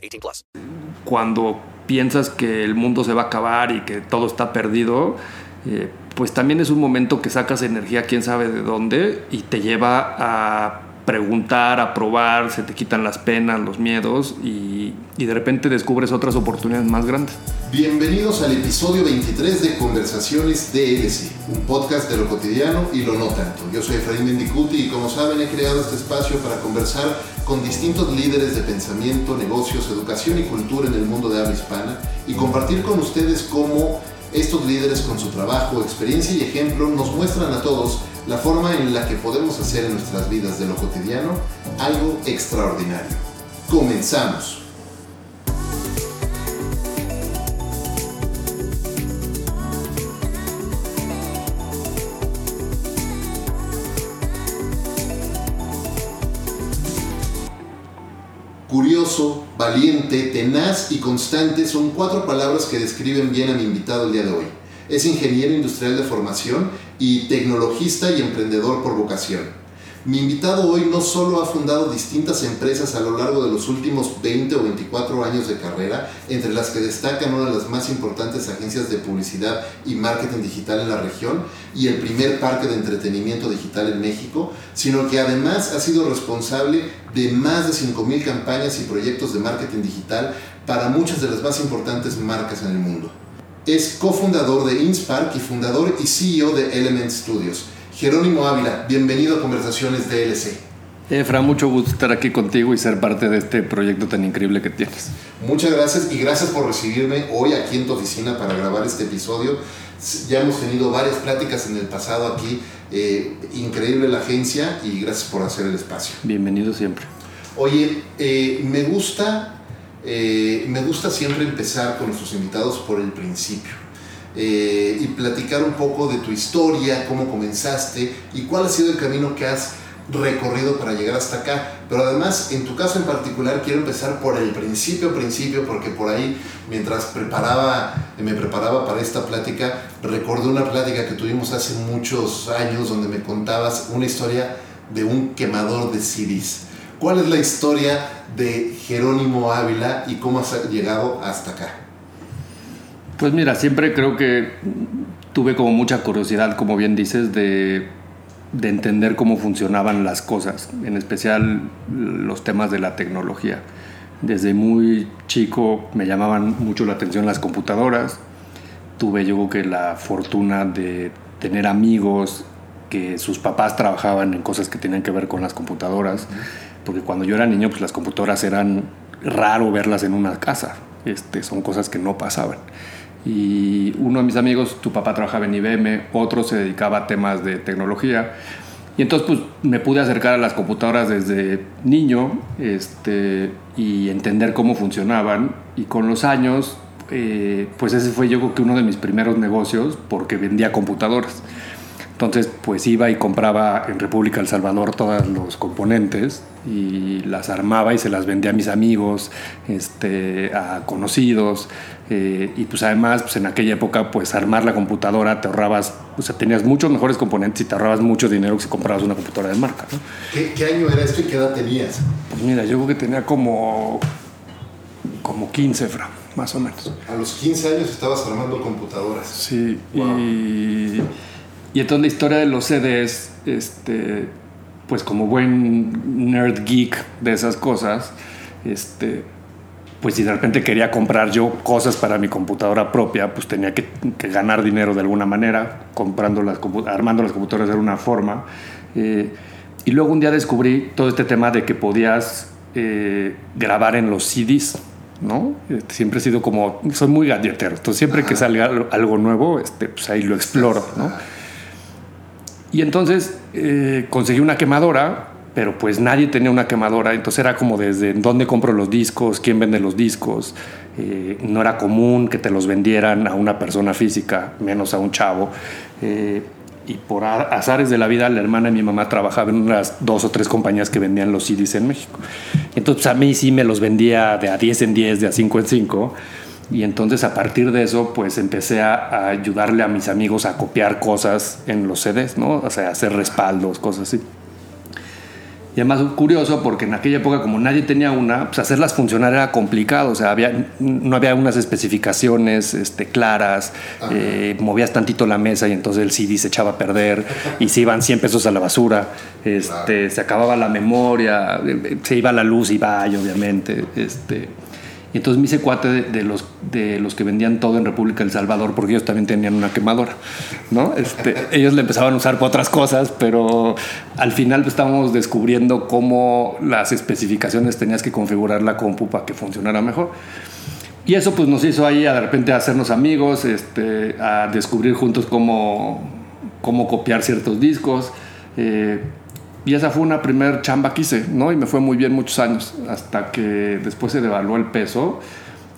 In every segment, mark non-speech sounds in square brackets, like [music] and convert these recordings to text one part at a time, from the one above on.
18 plus. Cuando piensas que el mundo se va a acabar y que todo está perdido, eh, pues también es un momento que sacas energía quién sabe de dónde y te lleva a preguntar, a probar, se te quitan las penas, los miedos y, y, de repente descubres otras oportunidades más grandes. Bienvenidos al episodio 23 de Conversaciones DLC, un podcast de lo cotidiano y lo no tanto. Yo soy Efraín Mendicuti y como saben he creado este espacio para conversar con distintos líderes de pensamiento, negocios, educación y cultura en el mundo de habla hispana y compartir con ustedes cómo estos líderes con su trabajo, experiencia y ejemplo nos muestran a todos la forma en la que podemos hacer en nuestras vidas de lo cotidiano algo extraordinario. Comenzamos. Curioso, valiente, tenaz y constante son cuatro palabras que describen bien a mi invitado el día de hoy. Es ingeniero industrial de formación y tecnologista y emprendedor por vocación. Mi invitado hoy no solo ha fundado distintas empresas a lo largo de los últimos 20 o 24 años de carrera, entre las que destacan una de las más importantes agencias de publicidad y marketing digital en la región y el primer parque de entretenimiento digital en México, sino que además ha sido responsable de más de 5.000 campañas y proyectos de marketing digital para muchas de las más importantes marcas en el mundo. Es cofundador de InSpark y fundador y CEO de Element Studios. Jerónimo Ávila, bienvenido a Conversaciones DLC. Efra, mucho gusto estar aquí contigo y ser parte de este proyecto tan increíble que tienes. Muchas gracias y gracias por recibirme hoy aquí en tu oficina para grabar este episodio. Ya hemos tenido varias pláticas en el pasado aquí. Eh, increíble la agencia y gracias por hacer el espacio. Bienvenido siempre. Oye, eh, me gusta eh, me gusta siempre empezar con nuestros invitados por el principio eh, y platicar un poco de tu historia, cómo comenzaste y cuál ha sido el camino que has recorrido para llegar hasta acá. Pero además, en tu caso en particular, quiero empezar por el principio, principio, porque por ahí, mientras preparaba, me preparaba para esta plática, recordé una plática que tuvimos hace muchos años donde me contabas una historia de un quemador de CDs. ¿Cuál es la historia de Jerónimo Ávila y cómo has llegado hasta acá? Pues mira, siempre creo que tuve como mucha curiosidad, como bien dices, de, de entender cómo funcionaban las cosas, en especial los temas de la tecnología. Desde muy chico me llamaban mucho la atención las computadoras. Tuve yo creo que la fortuna de tener amigos que sus papás trabajaban en cosas que tenían que ver con las computadoras, porque cuando yo era niño pues las computadoras eran raro verlas en una casa, este, son cosas que no pasaban y uno de mis amigos, tu papá trabajaba en IBM, otro se dedicaba a temas de tecnología. Y entonces pues me pude acercar a las computadoras desde niño este, y entender cómo funcionaban. Y con los años, eh, pues ese fue yo creo que uno de mis primeros negocios porque vendía computadoras. Entonces, pues iba y compraba en República El Salvador todos los componentes y las armaba y se las vendía a mis amigos, este, a conocidos. Eh, y pues además, pues en aquella época, pues armar la computadora te ahorrabas, o sea, tenías muchos mejores componentes y te ahorrabas mucho dinero que si comprabas una computadora de marca. ¿no? ¿Qué, ¿Qué, año era esto y qué edad tenías? Pues mira, yo creo que tenía como, como 15, fra, más o menos. A los 15 años estabas armando computadoras. Sí, wow. y y entonces la historia de los CDs, este, pues como buen nerd geek de esas cosas, este, pues si de repente quería comprar yo cosas para mi computadora propia, pues tenía que, que ganar dinero de alguna manera, comprando las, armando las computadoras de alguna forma. Eh, y luego un día descubrí todo este tema de que podías eh, grabar en los CDs, ¿no? Este, siempre he sido como, soy muy galletero, entonces siempre Ajá. que salga algo nuevo, este, pues ahí lo exploro, ¿no? Y entonces eh, conseguí una quemadora pero pues nadie tenía una quemadora, entonces era como desde dónde compro los discos, quién vende los discos, eh, no era común que te los vendieran a una persona física, menos a un chavo. Eh, y por azares de la vida, la hermana de mi mamá trabajaba en unas dos o tres compañías que vendían los CDs en México. Entonces a mí sí me los vendía de a 10 en 10, de a 5 en 5. Y entonces a partir de eso, pues empecé a, a, ayudarle a mis amigos a copiar cosas en los CDs, ¿no? O sea, hacer respaldos, cosas así. Y además curioso porque en aquella época como nadie tenía una, pues hacerlas funcionar era complicado, o sea, había, no había unas especificaciones este, claras, eh, movías tantito la mesa y entonces el CD se echaba a perder y se iban 100 pesos a la basura, este, se acababa la memoria, se iba la luz y vaya obviamente. Este, y entonces me hice cuate de, los, de los que vendían todo en República del Salvador, porque ellos también tenían una quemadora, ¿no? Este, [laughs] ellos le empezaban a usar para otras cosas, pero al final pues, estábamos descubriendo cómo las especificaciones tenías que configurar la compu para que funcionara mejor. Y eso pues nos hizo ahí a de repente hacernos amigos, este, a descubrir juntos cómo, cómo copiar ciertos discos. Eh, y esa fue una primer chamba que hice, ¿no? Y me fue muy bien muchos años, hasta que después se devaluó el peso,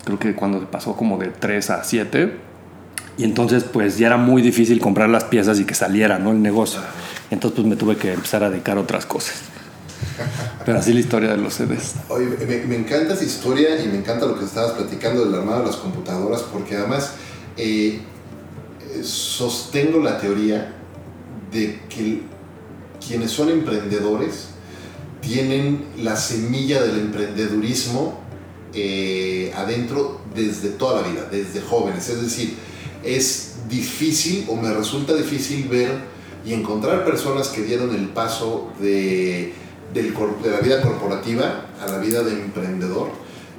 creo que cuando pasó como de 3 a 7, y entonces pues ya era muy difícil comprar las piezas y que saliera, ¿no? El negocio. Entonces pues me tuve que empezar a dedicar a otras cosas. Pero así la historia de los CDs. Oye, me, me, encanta esa historia y me encanta lo que estabas platicando del armado de las computadoras, porque además eh, sostengo la teoría de que quienes son emprendedores tienen la semilla del emprendedurismo eh, adentro desde toda la vida, desde jóvenes. Es decir, es difícil o me resulta difícil ver y encontrar personas que dieron el paso de, de la vida corporativa a la vida de emprendedor.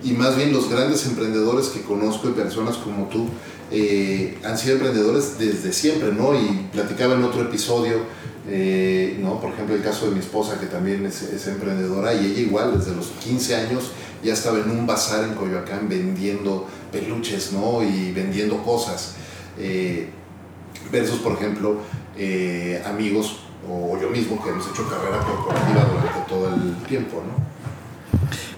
Y más bien los grandes emprendedores que conozco y personas como tú eh, han sido emprendedores desde siempre, ¿no? Y platicaba en otro episodio eh, ¿no? Por ejemplo, el caso de mi esposa, que también es, emprendedora, y ella igual, desde los 15 años, ya estaba en un bazar en Coyoacán vendiendo peluches, ¿no? Y vendiendo cosas. Eh, versus, por ejemplo, eh, amigos o yo mismo que hemos hecho carrera corporativa durante todo el tiempo, ¿no?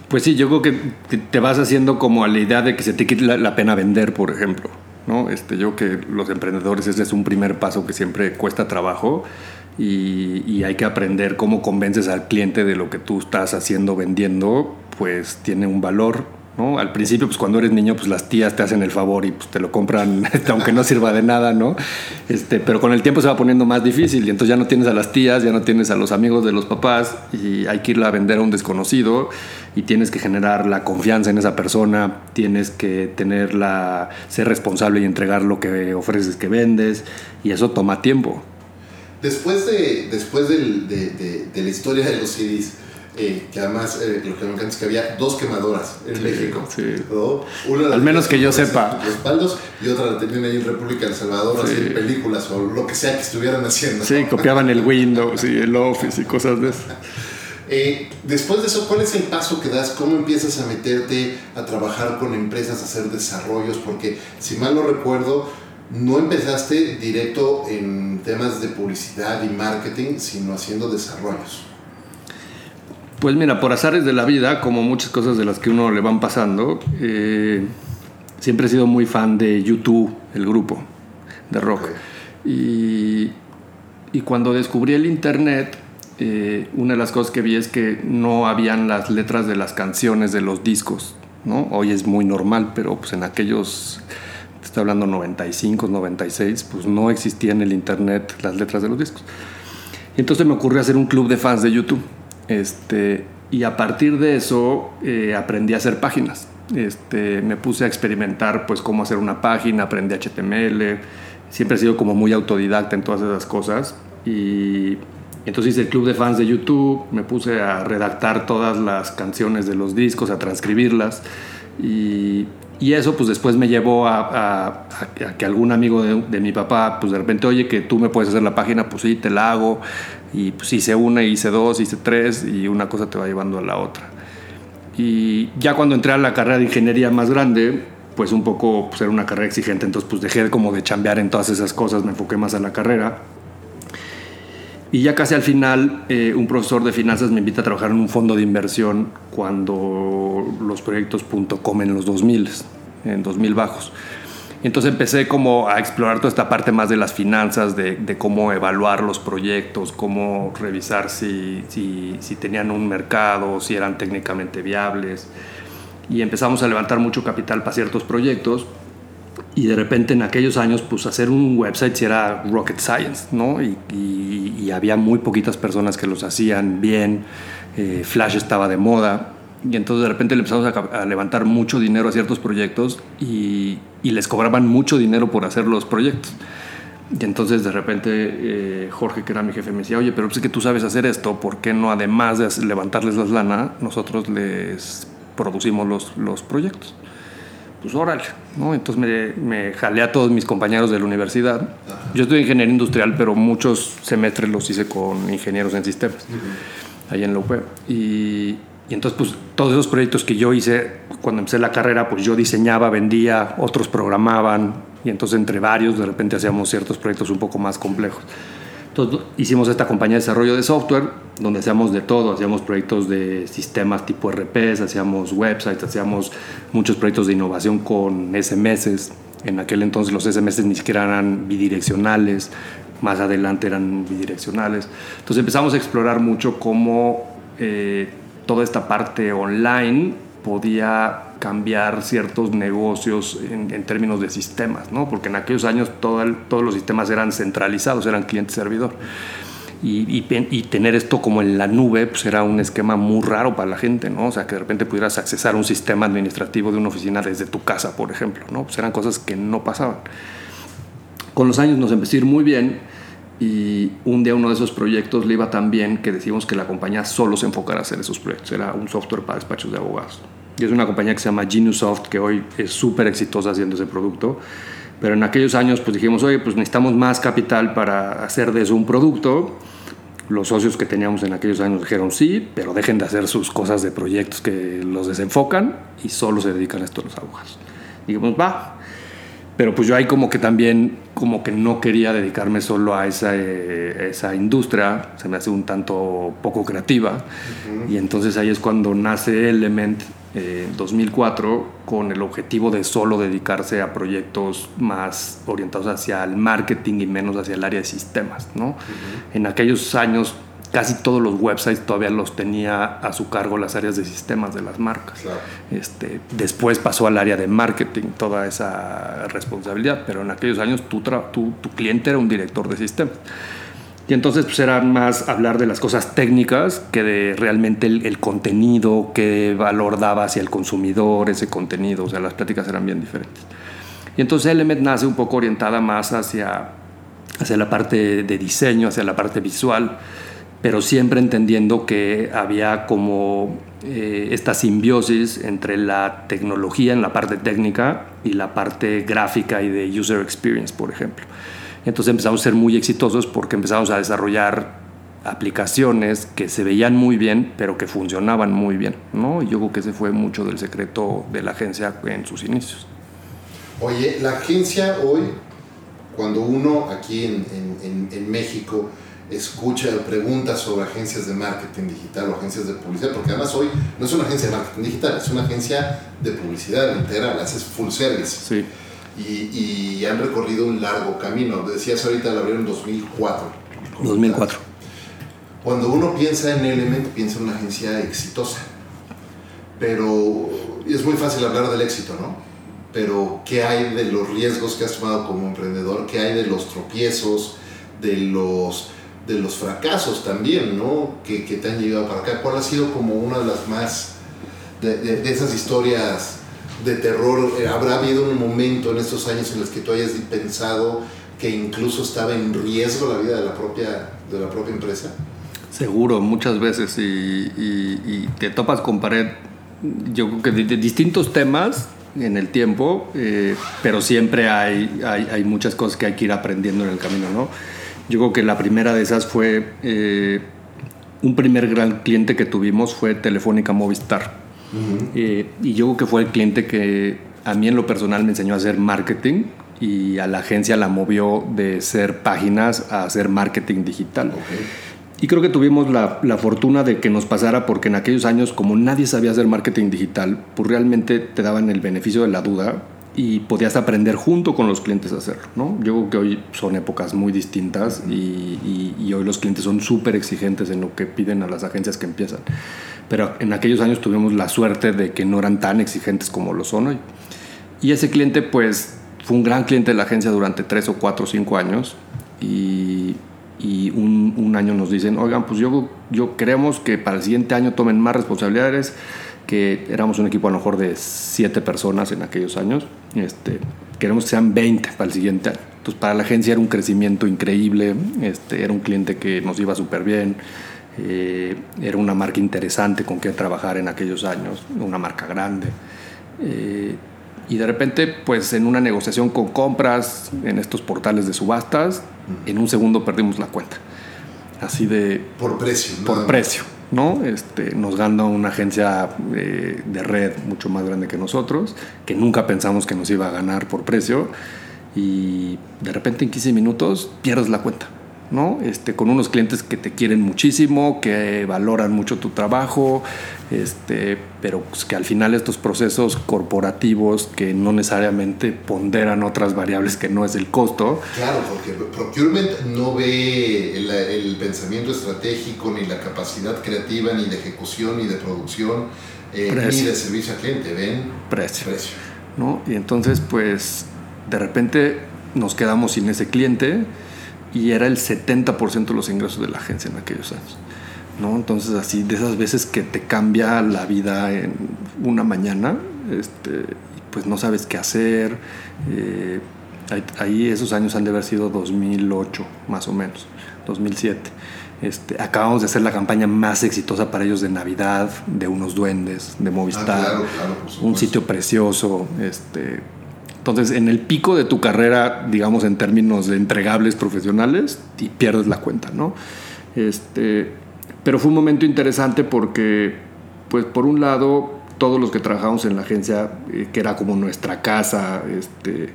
Pues sí, yo creo que te vas haciendo como a la idea de que se te quite la, pena vender, por ejemplo. ¿no? Este, yo que los emprendedores ese es un primer paso que siempre cuesta trabajo y, hay que aprender cómo convences al cliente de lo que tú estás haciendo, vendiendo, pues tiene un valor. ¿no? Al principio, pues cuando eres niño, pues las tías te hacen el favor y pues, te lo compran, [laughs] aunque no sirva de nada, ¿no? Este, pero con el tiempo se va poniendo más difícil y entonces ya no tienes a las tías, ya no tienes a los amigos de los papás y hay que irla a vender a un desconocido y tienes que generar la confianza en esa persona, tienes que tenerla, ser responsable y entregar lo que ofreces que vendes y eso toma tiempo. Después de, después del, de, de, la historia de los CDs, eh, que además eh, lo que me encanta es que había dos quemadoras en México. Sí. Una Al menos que yo sepa. Respaldos y otra la tenían ahí en República del Salvador, haciendo películas o lo que sea que estuvieran haciendo. Sí, copiaban el Windows y el Office y cosas de eso. [laughs] Eh, después de eso, ¿cuál es el paso que das? ¿Cómo empiezas a meterte a trabajar con empresas, a hacer desarrollos? Porque si mal no recuerdo, no empezaste directo en temas de publicidad y marketing, sino haciendo desarrollos. Pues mira, por azares de la vida, como muchas cosas de las que uno le van pasando, eh, siempre he sido muy fan de YouTube, el grupo de rock. Y, y, cuando descubrí el Internet, eh, una de las cosas que vi es que no habían las letras de las canciones de los discos. ¿no? Hoy es muy normal, pero pues en aquellos estoy hablando 95, 96, pues no existía en el internet las letras de los discos. Y entonces me ocurrió hacer un club de fans de YouTube. Este, y a partir de eso eh, aprendí a hacer páginas. Este, me puse a experimentar pues cómo hacer una página, aprendí HTML. Siempre he sido como muy autodidacta en todas esas cosas. Y entonces hice el club de fans de YouTube, me puse a redactar todas las canciones de los discos, a transcribirlas. Y, y eso pues después me llevó a, que algún amigo de, mi papá pues de repente, oye, que tú me puedes hacer la página, pues sí, te la hago. Y pues hice una, hice dos, hice tres y una cosa te va llevando a la otra. Y ya cuando entré a la carrera de ingeniería más grande, pues un poco pues era una carrera exigente, entonces pues dejé como de chambear en todas esas cosas, me enfoqué más a la carrera. Y ya casi al final, eh, un profesor de finanzas me invita a trabajar en un fondo de inversión cuando los proyectos .com en los 2000, en 2000 bajos. Entonces empecé como a explorar toda esta parte más de las finanzas, de, cómo evaluar los proyectos, cómo revisar si, si, tenían un mercado, si eran técnicamente viables. Y empezamos a levantar mucho capital para ciertos proyectos. Y de repente en aquellos años, pues hacer un website si era rocket science, ¿no? Y, y, y había muy poquitas personas que los hacían bien. Eh, Flash estaba de moda. Y entonces de repente le empezamos a, a levantar mucho dinero a ciertos proyectos y, y, les cobraban mucho dinero por hacer los proyectos. Y entonces de repente eh, Jorge, que era mi jefe, me decía, oye, pero pues es que tú sabes hacer esto, ¿por qué no además de levantarles las lana, nosotros les producimos los, los proyectos? Pues órale, ¿no? Entonces me, me jalé a todos mis compañeros de la universidad. Yo estudié ingeniería industrial, pero muchos semestres los hice con ingenieros en sistemas, uh -huh. ahí en la UP. Y, y entonces, pues, todos esos proyectos que yo hice cuando empecé la carrera, pues yo diseñaba, vendía, otros programaban, y entonces entre varios de repente hacíamos ciertos proyectos un poco más complejos. Entonces, hicimos esta compañía de desarrollo de software, donde hacíamos de todo, hacíamos proyectos de sistemas tipo RPs, hacíamos websites, hacíamos muchos proyectos de innovación con SMS. En aquel entonces los SMS ni siquiera eran bidireccionales, más adelante eran bidireccionales. Entonces empezamos a explorar mucho cómo... Eh, toda esta parte online podía cambiar ciertos negocios en, en términos de sistemas, ¿no? porque en aquellos años todo el, todos los sistemas eran centralizados, eran cliente-servidor. Y, y, y, tener esto como en la nube pues era un esquema muy raro para la gente, ¿no? O sea, que de repente pudieras accesar un sistema administrativo de una oficina desde tu casa, por ejemplo, ¿no? Pues eran cosas que no pasaban. Con los años nos empezó a ir muy bien y un día uno de esos proyectos le iba tan bien que decidimos que la compañía solo se enfocara a hacer esos proyectos. Era un software para despachos de abogados. Y es una compañía que se llama Geniusoft, que hoy es súper exitosa haciendo ese producto. Pero en aquellos años pues dijimos, oye, pues necesitamos más capital para hacer de eso un producto. Los socios que teníamos en aquellos años dijeron sí, pero dejen de hacer sus cosas de proyectos que los desenfocan y solo se dedican a esto los abogados. Dijimos, va, pero pues yo ahí como que también como que no quería dedicarme solo a esa, eh, esa industria, se me hace un tanto poco creativa uh -huh. y entonces ahí es cuando nace Element eh, 2004 con el objetivo de solo dedicarse a proyectos más orientados hacia el marketing y menos hacia el área de sistemas, ¿no? Uh -huh. En aquellos años casi todos los websites todavía los tenía a su cargo las áreas de sistemas de las marcas. Claro. Este, después pasó al área de marketing toda esa responsabilidad, pero en aquellos años tu, tu, tu cliente era un director de sistemas. Y entonces pues era más hablar de las cosas técnicas que de realmente el, el, contenido, qué valor daba hacia el consumidor ese contenido, o sea, las pláticas eran bien diferentes. Y entonces Element nace un poco orientada más hacia, hacia la parte de diseño, hacia la parte visual, pero siempre entendiendo que había como eh, esta simbiosis entre la tecnología en la parte técnica y la parte gráfica y de user experience, por ejemplo. Entonces empezamos a ser muy exitosos porque empezamos a desarrollar aplicaciones que se veían muy bien, pero que funcionaban muy bien. ¿no? Y yo creo que ese fue mucho del secreto de la agencia en sus inicios. Oye, la agencia hoy, cuando uno aquí en, en, en México escucha preguntas sobre agencias de marketing digital o agencias de publicidad, porque además hoy no es una agencia de marketing digital, es una agencia de publicidad integral, haces full service. Sí. Y, y, han recorrido un largo camino. Decías ahorita, la abrieron en 2004. 2004. Cuando uno piensa en Element, piensa en una agencia exitosa. Pero es muy fácil hablar del éxito, ¿no? Pero ¿qué hay de los riesgos que has tomado como emprendedor? ¿Qué hay de los tropiezos? De los de los fracasos también, ¿no? Que, que, te han llegado para acá. ¿Cuál ha sido como una de las más, de, de, de esas historias de terror? ¿Habrá habido un momento en estos años en los que tú hayas pensado que incluso estaba en riesgo la vida de la propia, de la propia empresa? Seguro, muchas veces. Y, y, y te topas con pared, yo creo que de, de distintos temas en el tiempo, eh, pero siempre hay, hay, hay muchas cosas que hay que ir aprendiendo en el camino, ¿no? Yo creo que la primera de esas fue eh, un primer gran cliente que tuvimos fue Telefónica Movistar. Uh -huh. eh, y yo creo que fue el cliente que a mí en lo personal me enseñó a hacer marketing y a la agencia la movió de ser páginas a hacer marketing digital. Y creo que tuvimos la, la, fortuna de que nos pasara porque en aquellos años, como nadie sabía hacer marketing digital, pues realmente te daban el beneficio de la duda y podías aprender junto con los clientes a hacerlo. ¿no? Yo creo que hoy son épocas muy distintas y, y, y hoy los clientes son súper exigentes en lo que piden a las agencias que empiezan. Pero en aquellos años tuvimos la suerte de que no eran tan exigentes como lo son hoy. Y ese cliente pues fue un gran cliente de la agencia durante tres o cuatro o cinco años y y un, un, año nos dicen, oigan, pues yo, yo queremos que para el siguiente año tomen más responsabilidades, que éramos un equipo a lo mejor de siete personas en aquellos años, este, queremos que sean 20 para el siguiente año. Entonces para la agencia era un crecimiento increíble, este, era un cliente que nos iba súper bien, eh, era una marca interesante con que trabajar en aquellos años, una marca grande. Eh, y de repente, pues en una negociación con compras en estos portales de subastas, en un segundo perdimos la cuenta. Así de... Por precio. Por precio, ¿no? Este, nos gana una agencia de, de, red mucho más grande que nosotros, que nunca pensamos que nos iba a ganar por precio, y de repente en 15 minutos pierdes la cuenta. ¿No? Este, con unos clientes que te quieren muchísimo, que valoran mucho tu trabajo, este, pero pues que al final estos procesos corporativos que no necesariamente ponderan otras variables que no es el costo. Claro, porque procurement no ve el, el pensamiento estratégico, ni la capacidad creativa, ni de ejecución, ni de producción, eh, ni de servicio al cliente, ven precio. precio. ¿no? Y entonces, pues, de repente nos quedamos sin ese cliente y era el 70% de los ingresos de la agencia en aquellos años. ¿no? Entonces, así, de esas veces que te cambia la vida en una mañana, este, pues no sabes qué hacer. Eh, ahí esos años han de haber sido 2008, más o menos, 2007. Este, acabamos de hacer la campaña más exitosa para ellos de Navidad, de unos duendes, de Movistar, ah, claro, claro, un sitio precioso, este, entonces, en el pico de tu carrera, digamos en términos de entregables profesionales, y pierdes la cuenta, ¿no? Este, pero fue un momento interesante porque, pues, por un lado, todos los que trabajamos en la agencia, eh, que era como nuestra casa, este,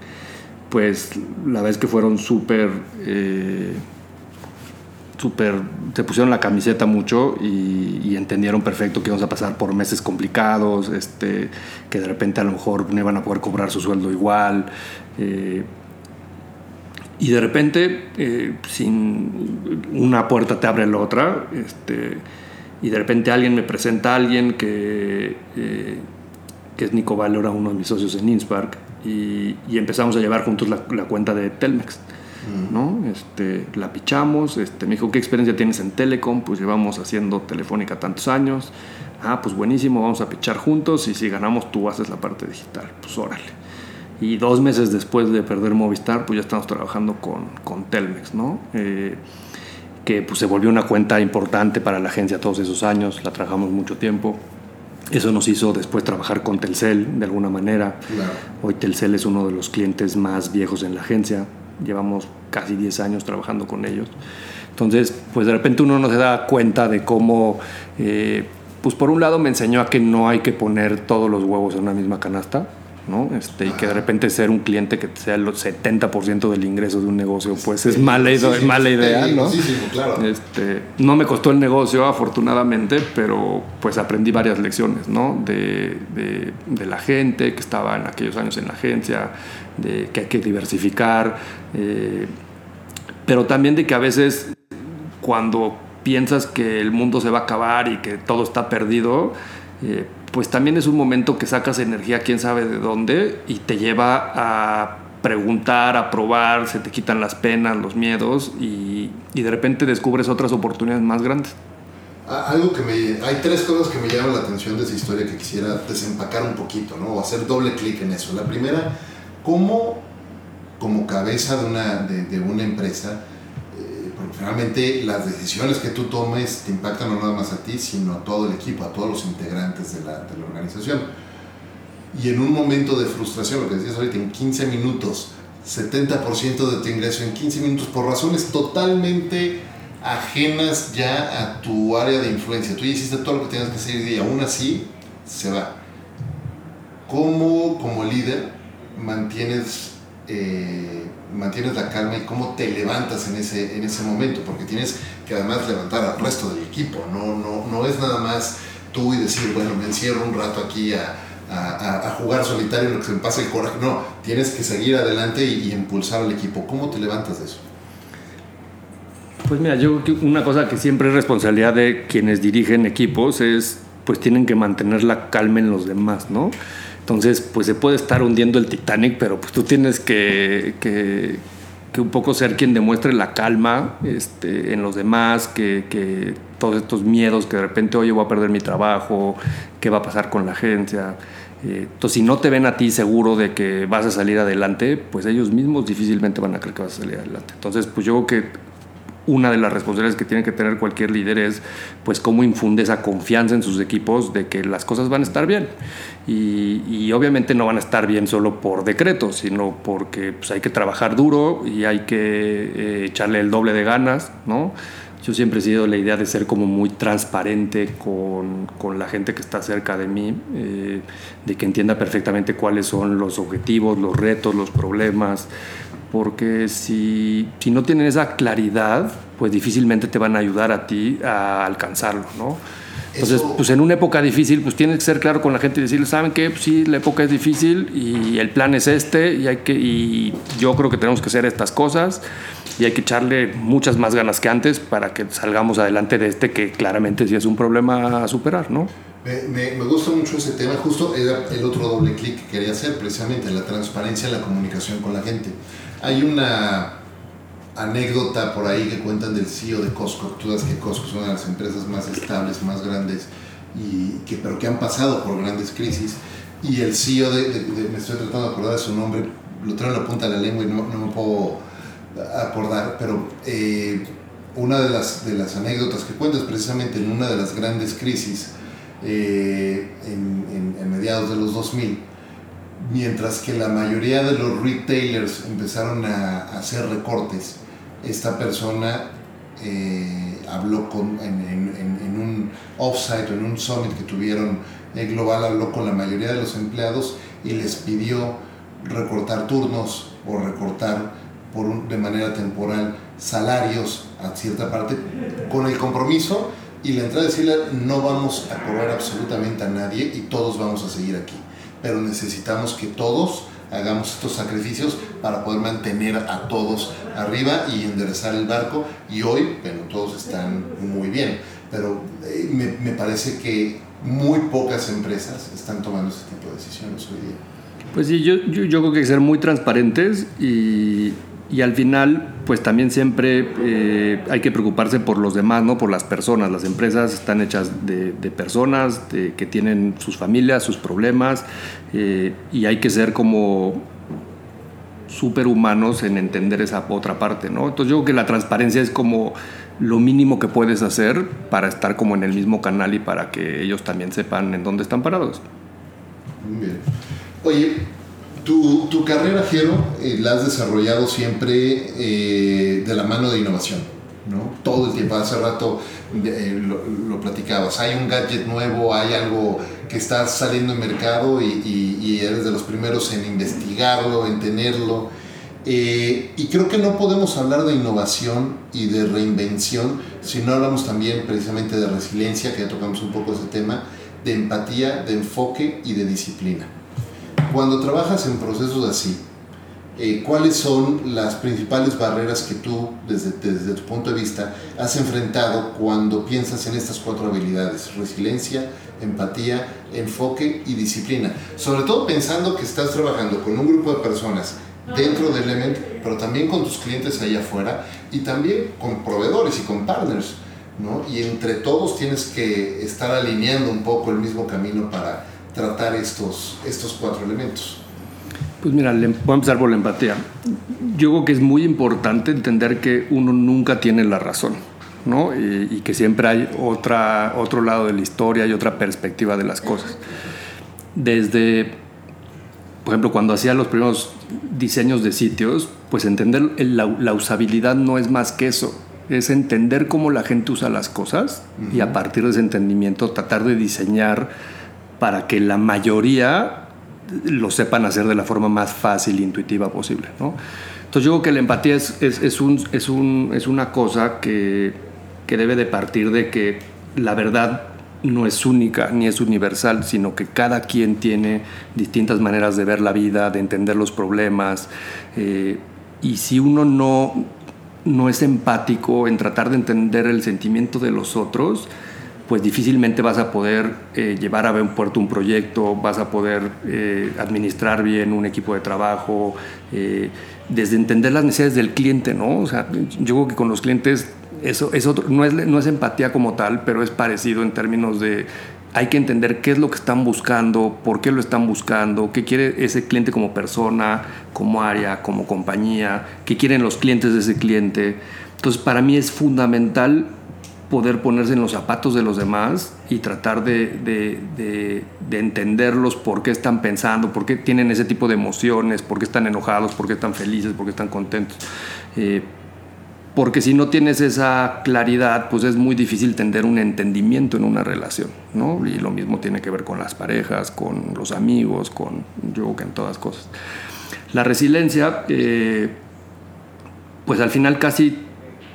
pues, la vez que fueron súper... Eh, super, se pusieron la camiseta mucho y, entendieron perfecto que íbamos a pasar por meses complicados, este, que de repente a lo mejor no iban a poder cobrar su sueldo igual. Eh, y de repente, eh, sin una puerta te abre la otra, este, y de repente alguien me presenta a alguien que, eh, que es Nico Valora, uno de mis socios en Inspark, y, empezamos a llevar juntos la cuenta de Telmex. ¿No? Este, la pichamos, este, me dijo, ¿qué experiencia tienes en Telecom? Pues llevamos haciendo Telefónica tantos años. Ah, pues buenísimo, vamos a pichar juntos y si ganamos tú haces la parte digital. Pues órale. Y dos meses después de perder Movistar, pues ya estamos trabajando con, con Telmex, ¿no? Eh, que pues se volvió una cuenta importante para la agencia todos esos años, la trabajamos mucho tiempo. Eso nos hizo después trabajar con Telcel de alguna manera. Claro. Hoy Telcel es uno de los clientes más viejos en la agencia llevamos casi 10 años trabajando con ellos. Entonces, pues de repente uno no se da cuenta de cómo, eh, pues por un lado me enseñó a que no hay que poner todos los huevos en una misma canasta, ¿no? Este, y que de repente ser un cliente que sea el 70% del ingreso de un negocio, pues es mala, idea, sí, sí, mala idea, sí, ¿no? Sí, sí, claro. Este, no me costó el negocio, afortunadamente, pero pues aprendí varias lecciones, ¿no? De, de, de la gente que estaba en aquellos años en la agencia, de que hay que diversificar, eh, pero también de que a veces cuando piensas que el mundo se va a acabar y que todo está perdido, eh, pues también es un momento que sacas energía quién sabe de dónde y te lleva a preguntar, a probar, se te quitan las penas, los miedos y, y de repente descubres otras oportunidades más grandes. Algo que me... Hay tres cosas que me llaman la atención de esa historia que quisiera desempacar un poquito, ¿no? O hacer doble clic en eso. La primera, ¿cómo como cabeza de una, de, una empresa, porque finalmente las decisiones que tú tomes te impactan no nada más a ti, sino a todo el equipo, a todos los integrantes de la, de la organización. Y en un momento de frustración, lo que decías ahorita, en 15 minutos, 70% de tu ingreso en 15 minutos, por razones totalmente ajenas ya a tu área de influencia. Tú ya hiciste todo lo que tenías que hacer y aún así se va. ¿Cómo como líder mantienes eh, mantienes la calma y cómo te levantas en ese, en ese momento, porque tienes que además levantar al resto del equipo, no, no, no es nada más tú y decir, bueno, me encierro un rato aquí a, a, jugar solitario en lo que se me pase el coraje, no, tienes que seguir adelante y, y impulsar al equipo. ¿Cómo te levantas de eso? Pues mira, yo creo que una cosa que siempre es responsabilidad de quienes dirigen equipos es, pues tienen que mantener la calma en los demás, ¿no? Entonces, pues se puede estar hundiendo el Titanic, pero pues tú tienes que, que, que un poco ser quien demuestre la calma este, en los demás, que, que, todos estos miedos que de repente, oye, voy a perder mi trabajo, qué va a pasar con la agencia. Eh, entonces, si no te ven a ti seguro de que vas a salir adelante, pues ellos mismos difícilmente van a creer que vas a salir adelante. Entonces, pues yo creo que una de las responsabilidades que tiene que tener cualquier líder es pues cómo infunde esa confianza en sus equipos de que las cosas van a estar bien. Y, obviamente no van a estar bien solo por decreto sino porque pues, hay que trabajar duro y hay que eh, echarle el doble de ganas no yo siempre he sido la idea de ser como muy transparente con, con la gente que está cerca de mí, eh, de que entienda perfectamente cuáles son los objetivos, los retos, los problemas, porque si, si, no tienen esa claridad, pues difícilmente te van a ayudar a ti a alcanzarlo, ¿no? Entonces, Eso... pues en una época difícil, pues tienes que ser claro con la gente y decirle, ¿saben qué? Pues sí, la época es difícil y el plan es este y, hay que, y yo creo que tenemos que hacer estas cosas y hay que echarle muchas más ganas que antes para que salgamos adelante de este que claramente sí es un problema a superar, ¿no? Me, me, me, gusta mucho ese tema, justo era el otro doble clic que quería hacer, precisamente la transparencia en la comunicación con la gente. Hay una anécdota por ahí que cuentan del CEO de Costco, tú sabes que Costco es una de las empresas más estables, más grandes, y que, pero que han pasado por grandes crisis, y el CEO de, me estoy tratando de acordar de su nombre, lo traigo en la punta de la lengua y no, no me puedo acordar, pero eh, una de las, de las anécdotas que cuentas precisamente en una de las grandes crisis eh, en, en, en, mediados de los 2000, mientras que la mayoría de los retailers empezaron a, hacer recortes, esta persona eh, habló con, en, en, un offsite o en un summit que tuvieron global, habló con la mayoría de los empleados y les pidió recortar turnos o recortar por de manera temporal salarios a cierta parte, con el compromiso y la entrada de decirle no vamos a correr absolutamente a nadie y todos vamos a seguir aquí, pero necesitamos que todos hagamos estos sacrificios para poder mantener a todos arriba y enderezar el barco y hoy, bueno, todos están muy bien, pero eh, me, me parece que muy pocas empresas están tomando este tipo de decisiones hoy día. Pues sí, yo, yo, yo creo que hay que ser muy transparentes y, y al final, pues también siempre eh, hay que preocuparse por los demás, ¿no? Por las personas. Las empresas están hechas de, personas de, que tienen sus familias, sus problemas, eh, y hay que ser como superhumanos en entender esa otra parte, ¿no? Entonces yo creo que la transparencia es como lo mínimo que puedes hacer para estar como en el mismo canal y para que ellos también sepan en dónde están parados. Muy bien. Oye, tu, tu, carrera, Jero, eh, la has desarrollado siempre eh, de la mano de innovación, ¿no? Todo el tiempo. Hace rato eh, lo, platicabas. Hay un gadget nuevo, hay algo que está saliendo en mercado y, eres de los primeros en investigarlo, en tenerlo. Y creo que no podemos hablar de innovación y de reinvención si no hablamos también precisamente de resiliencia, que ya tocamos un poco ese tema, de empatía, de enfoque y de disciplina cuando trabajas en procesos así, eh, ¿cuáles son las principales barreras que tú, desde, desde, tu punto de vista, has enfrentado cuando piensas en estas cuatro habilidades? Resiliencia, empatía, enfoque y disciplina. Sobre todo pensando que estás trabajando con un grupo de personas dentro de Element, pero también con tus clientes allá afuera y también con proveedores y con partners. ¿no? Y entre todos tienes que estar alineando un poco el mismo camino para tratar estos, estos cuatro elementos? Pues mira, voy a empezar por la empatía. Yo creo que es muy importante entender que uno nunca tiene la razón, ¿no? Y, y, que siempre hay otra, otro lado de la historia y otra perspectiva de las cosas. Desde, por ejemplo, cuando hacía los primeros diseños de sitios, pues entender la, la usabilidad no es más que eso. Es entender cómo la gente usa las cosas uh -huh. y a partir de ese entendimiento tratar de diseñar para que la mayoría lo sepan hacer de la forma más fácil e intuitiva posible. ¿no? Entonces yo creo que la empatía es, es, es, un, es, un, una cosa que, que debe de partir de que la verdad no es única ni es universal, sino que cada quien tiene distintas maneras de ver la vida, de entender los problemas. Eh, y si uno no, no es empático en tratar de entender el sentimiento de los otros, pues difícilmente vas a poder eh, llevar a buen puerto un proyecto, vas a poder eh, administrar bien un equipo de trabajo, desde entender las necesidades del cliente, ¿no? O sea, yo creo que con los clientes eso es otro, no, es, no es empatía como tal, pero es parecido en términos de hay que entender qué es lo que están buscando, por qué lo están buscando, qué quiere ese cliente como persona, como área, como compañía, qué quieren los clientes de ese cliente. Entonces, para mí es fundamental poder ponerse en los zapatos de los demás y tratar de, de, de, entenderlos por qué están pensando, por qué tienen ese tipo de emociones, por qué están enojados, por qué están felices, por qué están contentos. Eh, porque si no tienes esa claridad, pues es muy difícil tener un entendimiento en una relación, ¿no? Y lo mismo tiene que ver con las parejas, con los amigos, con yo que en todas cosas. La resiliencia, eh, pues al final casi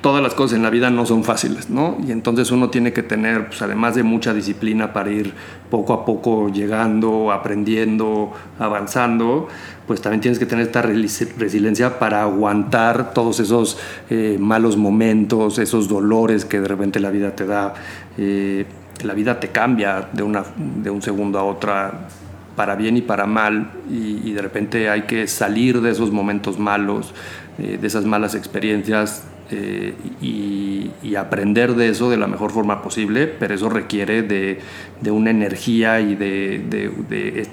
todas las cosas en la vida no son fáciles, ¿no? Y entonces uno tiene que tener, pues además de mucha disciplina para ir poco a poco llegando, aprendiendo, avanzando, pues también tienes que tener esta resiliencia para aguantar todos esos eh, malos momentos, esos dolores que de repente la vida te da. Eh, la vida te cambia de, una, de un segundo a otra para bien y para mal y, de repente hay que salir de esos momentos malos, eh, de esas malas experiencias eh, y, aprender de eso de la mejor forma posible, pero eso requiere de, de una energía y de, de, de,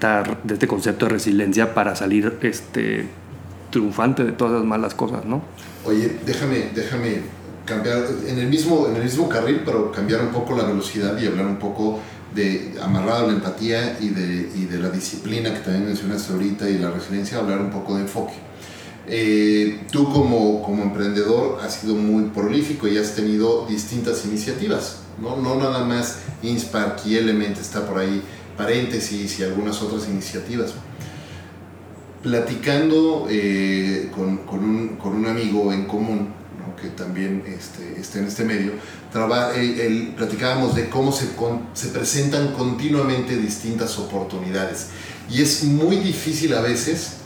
de este concepto de resiliencia para salir este, triunfante de todas las malas cosas, ¿no? Oye, déjame, déjame cambiar en el, mismo, en el mismo carril, pero cambiar un poco la velocidad y hablar un poco de amarrado la empatía y de, y de la disciplina que también mencionaste ahorita y la resiliencia, hablar un poco de enfoque. Eh, tú como, como emprendedor has sido muy prolífico y has tenido distintas iniciativas, ¿no? No nada más Inspark y Element, está por ahí paréntesis y algunas otras iniciativas. Platicando eh, con, con, un, con, un, amigo en común, que también este, está en este medio, él, platicábamos de cómo se, se presentan continuamente distintas oportunidades. Y es muy difícil a veces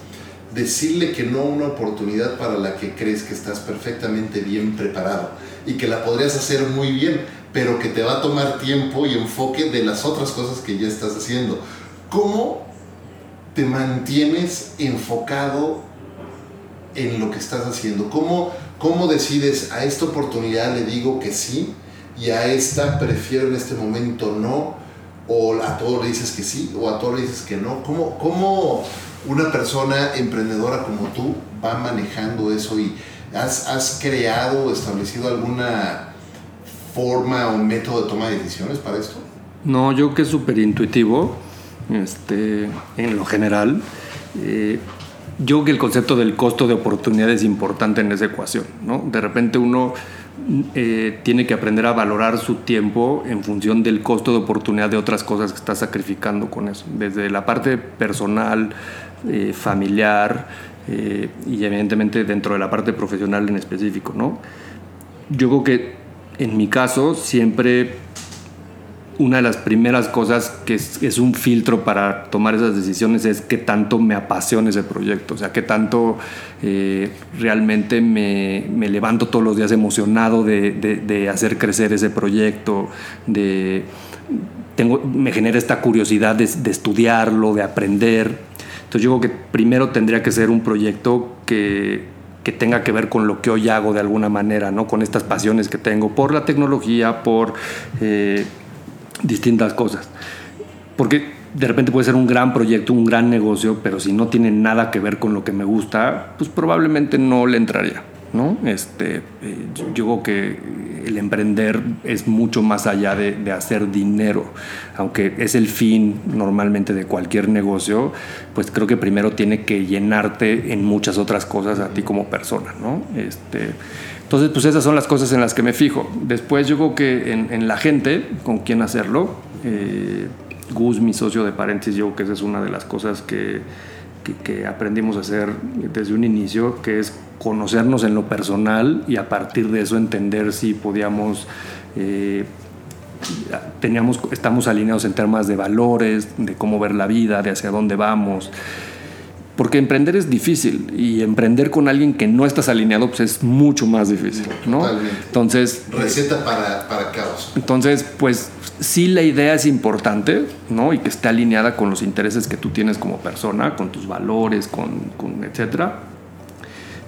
decirle que no una oportunidad para la que crees que estás perfectamente bien preparado y que la podrías hacer muy bien, pero que te va a tomar tiempo y enfoque de las otras cosas que ya estás haciendo. ¿Cómo te mantienes enfocado en lo que estás haciendo? ¿Cómo, cómo decides a esta oportunidad le digo que sí y a esta prefiero en este momento no? ¿O a todo le dices que sí o a todo le dices que no? ¿Cómo, cómo una persona emprendedora como tú va manejando eso y has, has creado o establecido alguna forma o método de toma de decisiones para esto? No, yo que es súper intuitivo, este, en lo general. Eh, yo que el concepto del costo de oportunidad es importante en esa ecuación. ¿no? De repente uno eh, tiene que aprender a valorar su tiempo en función del costo de oportunidad de otras cosas que está sacrificando con eso. Desde la parte personal, eh, familiar eh, y evidentemente dentro de la parte profesional en específico. ¿no? Yo creo que en mi caso siempre una de las primeras cosas que es, un filtro para tomar esas decisiones es qué tanto me apasiona ese proyecto, o sea, qué tanto eh, realmente me, me, levanto todos los días emocionado de, de, hacer crecer ese proyecto, de, tengo, me genera esta curiosidad de, de estudiarlo, de aprender. Entonces yo creo que primero tendría que ser un proyecto que, que tenga que ver con lo que hoy hago de alguna manera, ¿no? con estas pasiones que tengo por la tecnología, por eh, distintas cosas. Porque de repente puede ser un gran proyecto, un gran negocio, pero si no tiene nada que ver con lo que me gusta, pues probablemente no le entraría. ¿No? Este, eh, yo creo que el emprender es mucho más allá de, hacer dinero, aunque es el fin normalmente de cualquier negocio, pues creo que primero tiene que llenarte en muchas otras cosas a ti como persona, ¿no? Este, entonces, pues esas son las cosas en las que me fijo. Después yo creo que en, la gente con quien hacerlo, eh, Gus, mi socio de paréntesis, yo creo que esa es una de las cosas que, que, aprendimos a hacer desde un inicio, que es conocernos en lo personal y a partir de eso entender si podíamos... eh, teníamos, estamos alineados en temas de valores, de cómo ver la vida, de hacia dónde vamos. Porque emprender es difícil y emprender con alguien que no estás alineado pues es mucho más difícil, ¿no? Totalmente. Entonces, Receta para, para caos. entonces, pues sí la idea es importante, ¿no? Y que esté alineada con los intereses que tú tienes como persona, con tus valores, con, con etcétera.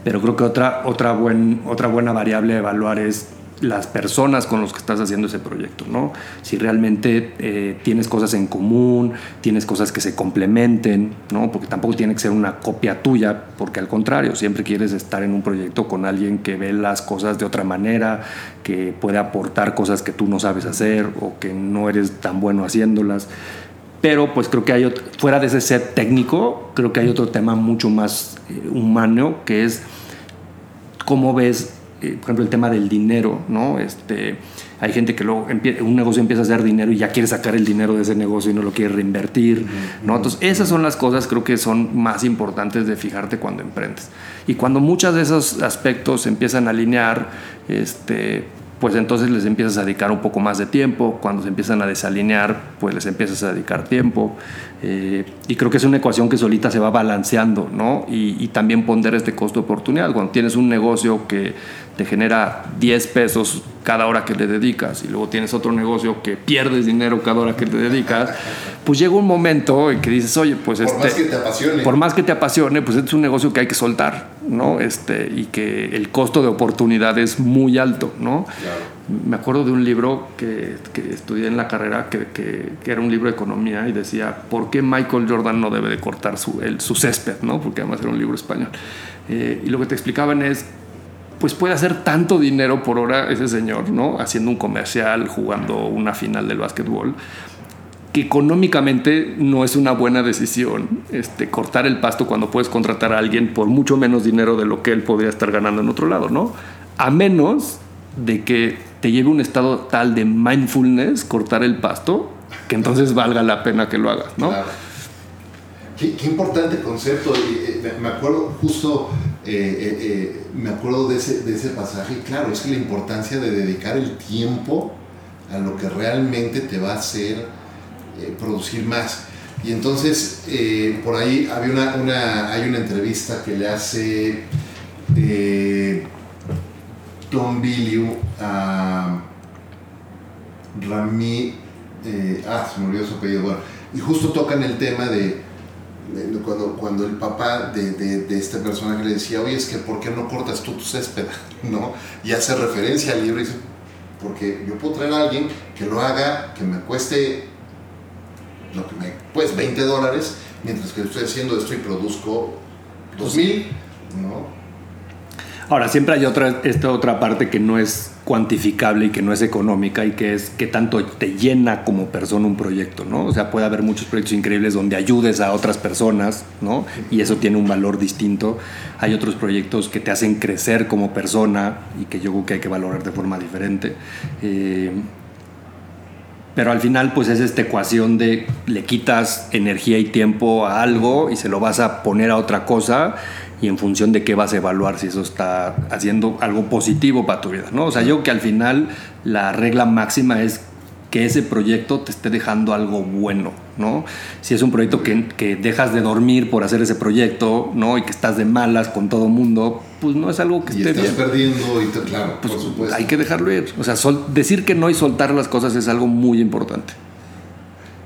Pero creo que otra, otra, buen, otra buena variable a evaluar es las personas con los que estás haciendo ese proyecto, ¿no? Si realmente eh, tienes cosas en común, tienes cosas que se complementen, ¿no? Porque tampoco tiene que ser una copia tuya, porque al contrario, siempre quieres estar en un proyecto con alguien que ve las cosas de otra manera, que puede aportar cosas que tú no sabes hacer o que no eres tan bueno haciéndolas. Pero pues creo que hay, ot- fuera de ese set técnico, creo que hay otro tema mucho más eh, humano, que es cómo ves, eh, por ejemplo, el tema del dinero, ¿no? Este, hay gente que luego un negocio empieza a hacer dinero y ya quiere sacar el dinero de ese negocio y no lo quiere reinvertir, ¿no? Entonces, esas son las cosas creo que son más importantes de fijarte cuando emprendes. Y cuando muchos de esos aspectos se empiezan a alinear, este, pues entonces les empiezas a dedicar un poco más de tiempo. Cuando se empiezan a desalinear, pues les empiezas a dedicar tiempo. Eh, y creo que es una ecuación que solita se va balanceando, ¿no? Y, y también ponder este costo de oportunidad. Cuando tienes un negocio que te genera 10 pesos cada hora que le dedicas y luego tienes otro negocio que pierdes dinero cada hora que te dedicas, pues llega un momento en que dices, oye, pues Por este... más que te apasione. Por más que te apasione, pues este es un negocio que hay que soltar, ¿no? Este, y que el costo de oportunidad es muy alto, ¿no? Claro. Me acuerdo de un libro que, que estudié en la carrera, que, que- que era un libro de economía, y decía, ¿por qué Michael Jordan no debe de cortar su, el, su césped? ¿no? Porque además era un libro español. Eh, y lo que te explicaban es, pues puede hacer tanto dinero por hora ese señor, ¿no? Haciendo un comercial, jugando una final del básquetbol, que económicamente no es una buena decisión este, cortar el pasto cuando puedes contratar a alguien por mucho menos dinero de lo que él podría estar ganando en otro lado, ¿no? A menos de que te lleve un estado tal de mindfulness cortar el pasto que entonces valga la pena que lo hagas, ¿no? Claro. Qué, importante concepto. eh, me acuerdo justo, eh, eh, me acuerdo de ese, de ese pasaje. Claro, es que la importancia de dedicar el tiempo a lo que realmente te va a hacer eh, producir más. Y entonces, eh, por ahí había una, hay una entrevista que le hace eh, Tom Billiu a Rami, ah, se me su apellido, bueno, y justo tocan el tema de, de cuando, cuando el papá de, de, de este personaje le decía, oye, es que ¿por qué no cortas tú tu césped? [laughs] ¿No? Y hace referencia al libro y dice, porque yo puedo traer a alguien que lo haga, que me cueste lo que me, pues 20 dólares, mientras que estoy haciendo esto y produzco 2000, ¿no? Ahora, siempre hay otra, esta otra parte que no es cuantificable y que no es económica y que es qué tanto te llena como persona un proyecto, ¿no? O sea, puede haber muchos proyectos increíbles donde ayudes a otras personas, ¿no? Y eso tiene un valor distinto. Hay otros proyectos que te hacen crecer como persona y que yo creo que hay que valorar de forma diferente. Eh, pero al final, pues es esta ecuación de le quitas energía y tiempo a algo y se lo vas a poner a otra cosa y en función de qué vas a evaluar si eso está haciendo algo positivo para tu vida, ¿no? O sea, yo creo que al final la regla máxima es que ese proyecto te esté dejando algo bueno, ¿no? Si es un proyecto que, que dejas de dormir por hacer ese proyecto, ¿no? Y que estás de malas con todo mundo, pues no es algo que Y esté estás bien perdiendo, y te- claro, pues por supuesto. hay que dejarlo ir. O sea, sol- decir que no y soltar las cosas es algo muy importante.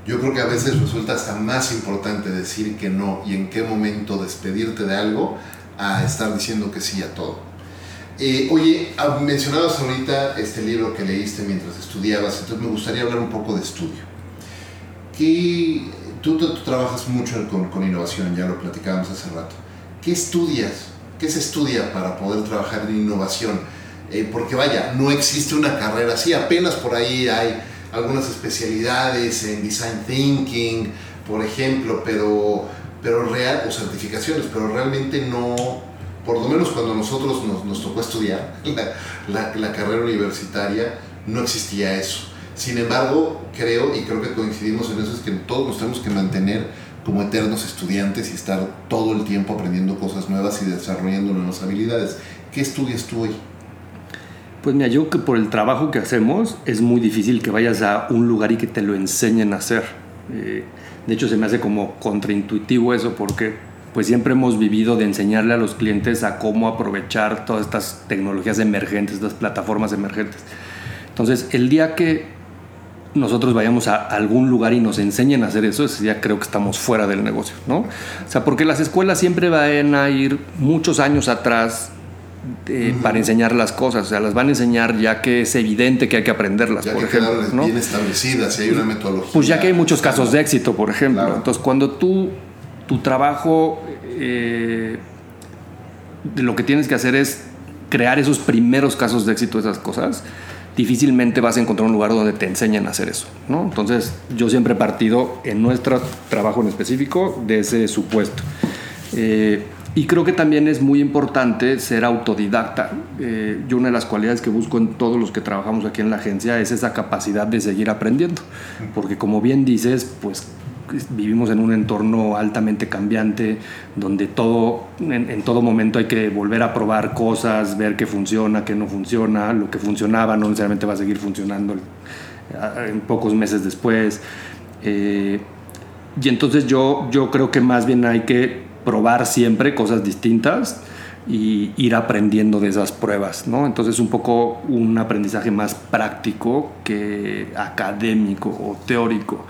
Yo creo que a veces resulta hasta más importante decir que no y en qué momento despedirte de algo a estar diciendo que sí a todo. Eh, oye, ah, mencionabas ahorita este libro que leíste mientras estudiabas, entonces me gustaría hablar un poco de estudio. ¿Qué, tú, tú- tú trabajas mucho con, con innovación, ya lo platicábamos hace rato. ¿Qué estudias? ¿Qué se estudia para poder trabajar en innovación? Eh, porque vaya, no existe una carrera así, apenas por ahí hay algunas especialidades en design thinking, por ejemplo, pero, pero real, o certificaciones, pero realmente no, por lo menos cuando nosotros nos, nos tocó estudiar [laughs] la, la- la carrera universitaria, no existía eso. Sin embargo, creo, y creo que coincidimos en eso, es que todos nos tenemos que mantener como eternos estudiantes y estar todo el tiempo aprendiendo cosas nuevas y desarrollando nuevas habilidades. ¿Qué estudias tú hoy? Pues mira, yo que por el trabajo que hacemos es muy difícil que vayas a un lugar y que te lo enseñen a hacer. Eh, de hecho, se me hace como contraintuitivo eso porque pues siempre hemos vivido de enseñarle a los clientes a cómo aprovechar todas estas tecnologías emergentes, estas plataformas emergentes. Entonces, el día que nosotros vayamos a algún lugar y nos enseñen a hacer eso, día creo que estamos fuera del negocio, ¿no? O sea, porque las escuelas siempre van a ir muchos años atrás eh, para enseñar las cosas, o sea, las van a enseñar ya que es evidente que hay que aprenderlas, Ya por que ejemplo. ¿no? bien establecidas, y hay una metodología. Pues ya que hay muchos casos de éxito, por ejemplo. Claro. Entonces, cuando tú, tu trabajo, eh, de lo que tienes que hacer es crear esos primeros casos de éxito de esas cosas, difícilmente vas a encontrar un lugar donde te enseñen a hacer eso, ¿no? Entonces, yo siempre he partido en nuestro trabajo en específico de ese supuesto. Eh, y creo que también es muy importante ser autodidacta. Eh, yo una de las cualidades que busco en todos los que trabajamos aquí en la agencia es esa capacidad de seguir aprendiendo. Porque como bien dices, pues vivimos en un entorno altamente cambiante, donde todo, en, en todo momento hay que volver a probar cosas, ver qué funciona, qué no funciona, lo que funcionaba no necesariamente va a seguir funcionando eh, en pocos meses después. Eh, y entonces yo, yo creo que más bien hay que probar siempre cosas distintas y ir aprendiendo de esas pruebas, ¿no? Entonces un poco un aprendizaje más práctico que académico o teórico.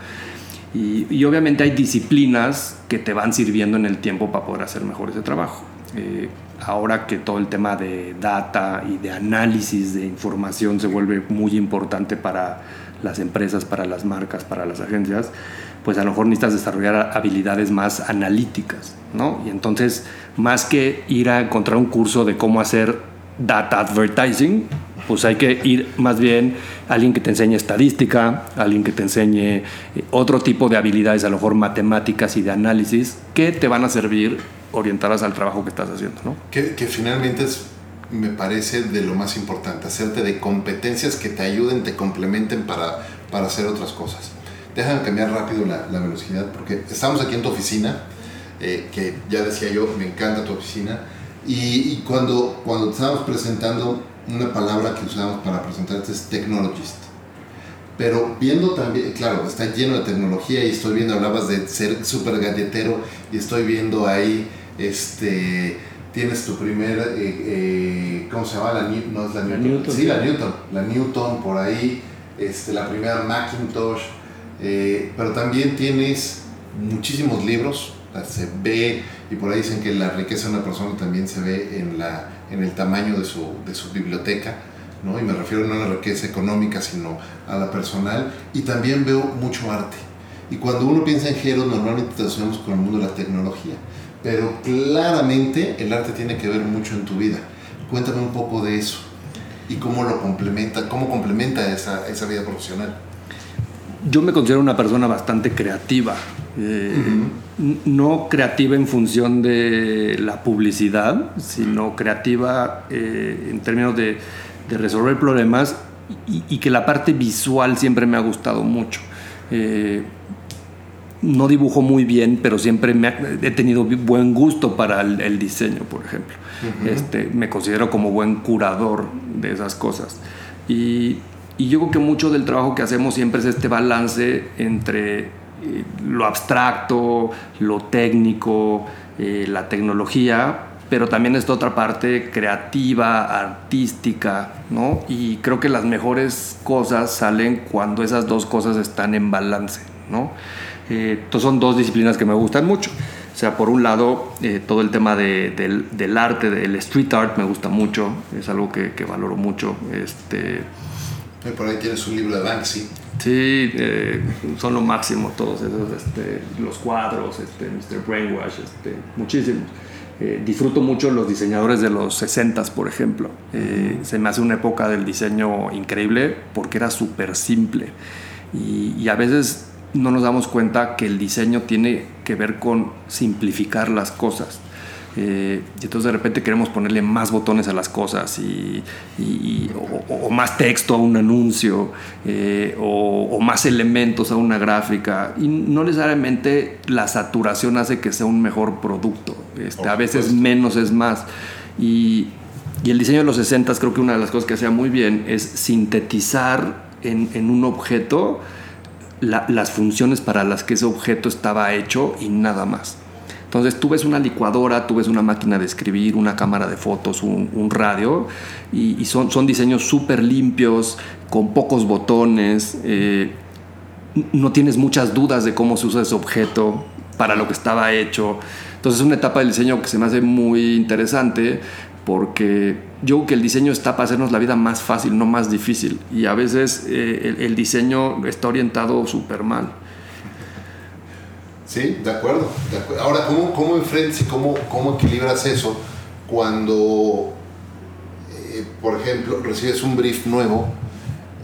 Y, obviamente hay disciplinas que te van sirviendo en el tiempo para poder hacer mejor ese trabajo. Eh, ahora que todo el tema de data y de análisis de información se vuelve muy importante para las empresas, para las marcas, para las agencias, pues a lo mejor necesitas desarrollar habilidades más analíticas, ¿no? Y entonces, más que ir a encontrar un curso de cómo hacer data advertising, pues hay que ir más bien a alguien que te enseñe estadística, alguien que te enseñe eh, otro tipo de habilidades, a lo mejor matemáticas y de análisis, que te van a servir orientadas al trabajo que estás haciendo, ¿no? Que, finalmente es, me parece de lo más importante, hacerte de competencias que te ayuden, te complementen para, para hacer otras cosas. Déjame cambiar rápido la, velocidad porque estamos aquí en tu oficina, eh, que ya decía yo, me encanta tu oficina, y, y cuando, cuando te estábamos presentando, una palabra que usamos para presentarte es technologist. Pero viendo también, claro, está lleno de tecnología y estoy viendo, hablabas de ser súper galletero y estoy viendo ahí, este, tienes tu primer, eh, eh, ¿cómo se llama? La, New- no es la Newton. Newton. Sí, la Newton. La Newton por ahí, este, la primera Macintosh, eh, pero también tienes muchísimos libros, se ve, y por ahí dicen que la riqueza de una persona también se ve en, la, en el tamaño de su, de su biblioteca, ¿no? y me refiero no a la riqueza económica, sino a la personal, y también veo mucho arte. Y cuando uno piensa en Jero, normalmente te asociamos con el mundo de la tecnología, pero claramente el arte tiene que ver mucho en tu vida. Cuéntame un poco de eso y cómo lo complementa, cómo complementa esa, esa vida profesional. Yo me considero una persona bastante creativa. eh, n- No creativa en función de la publicidad, sino creativa eh, en términos de, de resolver problemas y, y que la parte visual siempre me ha gustado mucho. Eh, no dibujo muy bien, pero siempre me ha- he tenido buen gusto para el, el diseño, por ejemplo. este, me considero como buen curador de esas cosas. Y, y yo creo que mucho del trabajo que hacemos siempre es este balance entre eh, lo abstracto, lo técnico, eh, la tecnología, pero también esta otra parte creativa, artística, ¿no? Y creo que las mejores cosas salen cuando esas dos cosas están en balance, ¿no? Eh, entonces son dos disciplinas que me gustan mucho. O sea, por un lado, eh, todo el tema de- del, del arte, del street art me gusta mucho, es algo que, que valoro mucho. Este, Y por ahí tienes un libro de Banksy. Sí, eh, son lo máximo todos esos, este, los cuadros, este, Mr. Brainwash, este, muchísimos. Eh, disfruto mucho los diseñadores de los 60s, por ejemplo. Eh, se me hace una época del diseño increíble porque era súper simple. Y, y a veces no nos damos cuenta que el diseño tiene que ver con simplificar las cosas. Eh, y entonces de repente queremos ponerle más botones a las cosas y, o, más texto a un anuncio eh, o, más elementos a una gráfica. Y no necesariamente la saturación hace que sea un mejor producto. Este, a veces menos es más. Y, el diseño de los 60 creo que una de las cosas que hacía muy bien es sintetizar en, un objeto las funciones para las que ese objeto estaba hecho y nada más. Entonces tú ves una licuadora, tú ves una máquina de escribir, una cámara de fotos, un, radio, y, son, son diseños súper limpios, con pocos botones, eh, no tienes muchas dudas de cómo se usa ese objeto para lo que estaba hecho. Entonces es una etapa del diseño que se me hace muy interesante porque yo creo que el diseño está para hacernos la vida más fácil, no más difícil. Y a veces eh, el, diseño está orientado súper mal. Sí, de acuerdo, Ahora, ¿cómo, cómo enfrentas y cómo, cómo equilibras eso cuando, eh, por ejemplo, recibes un brief nuevo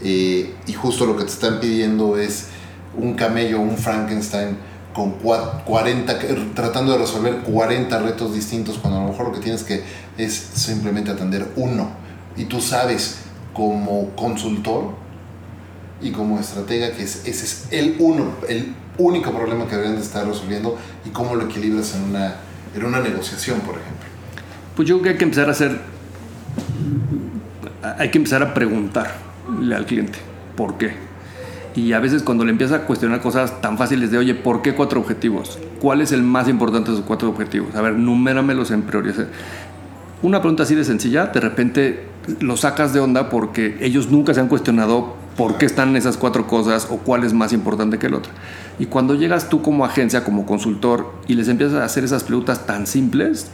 eh, y justo lo que te están pidiendo es un camello, un Frankenstein con 40, tratando de resolver 40 retos distintos cuando a lo mejor lo que tienes que es simplemente atender uno y tú sabes como consultor y como estratega que ese es el uno, el único problema que deberían de estar resolviendo y cómo lo equilibras en una, en una negociación, por ejemplo. Pues yo creo que hay que empezar a hacer, hay que empezar a preguntarle al cliente por qué. Y a veces cuando le empieza a cuestionar cosas tan fáciles de, oye, ¿por qué cuatro objetivos? ¿Cuál es el más importante de esos cuatro objetivos? A ver, numéramelos en prioridad. Una pregunta así de sencilla, de repente lo sacas de onda porque ellos nunca se han cuestionado por qué están esas cuatro cosas o cuál es más importante que el otro. Y cuando llegas tú como agencia, como consultor, y les empiezas a hacer esas preguntas tan simples,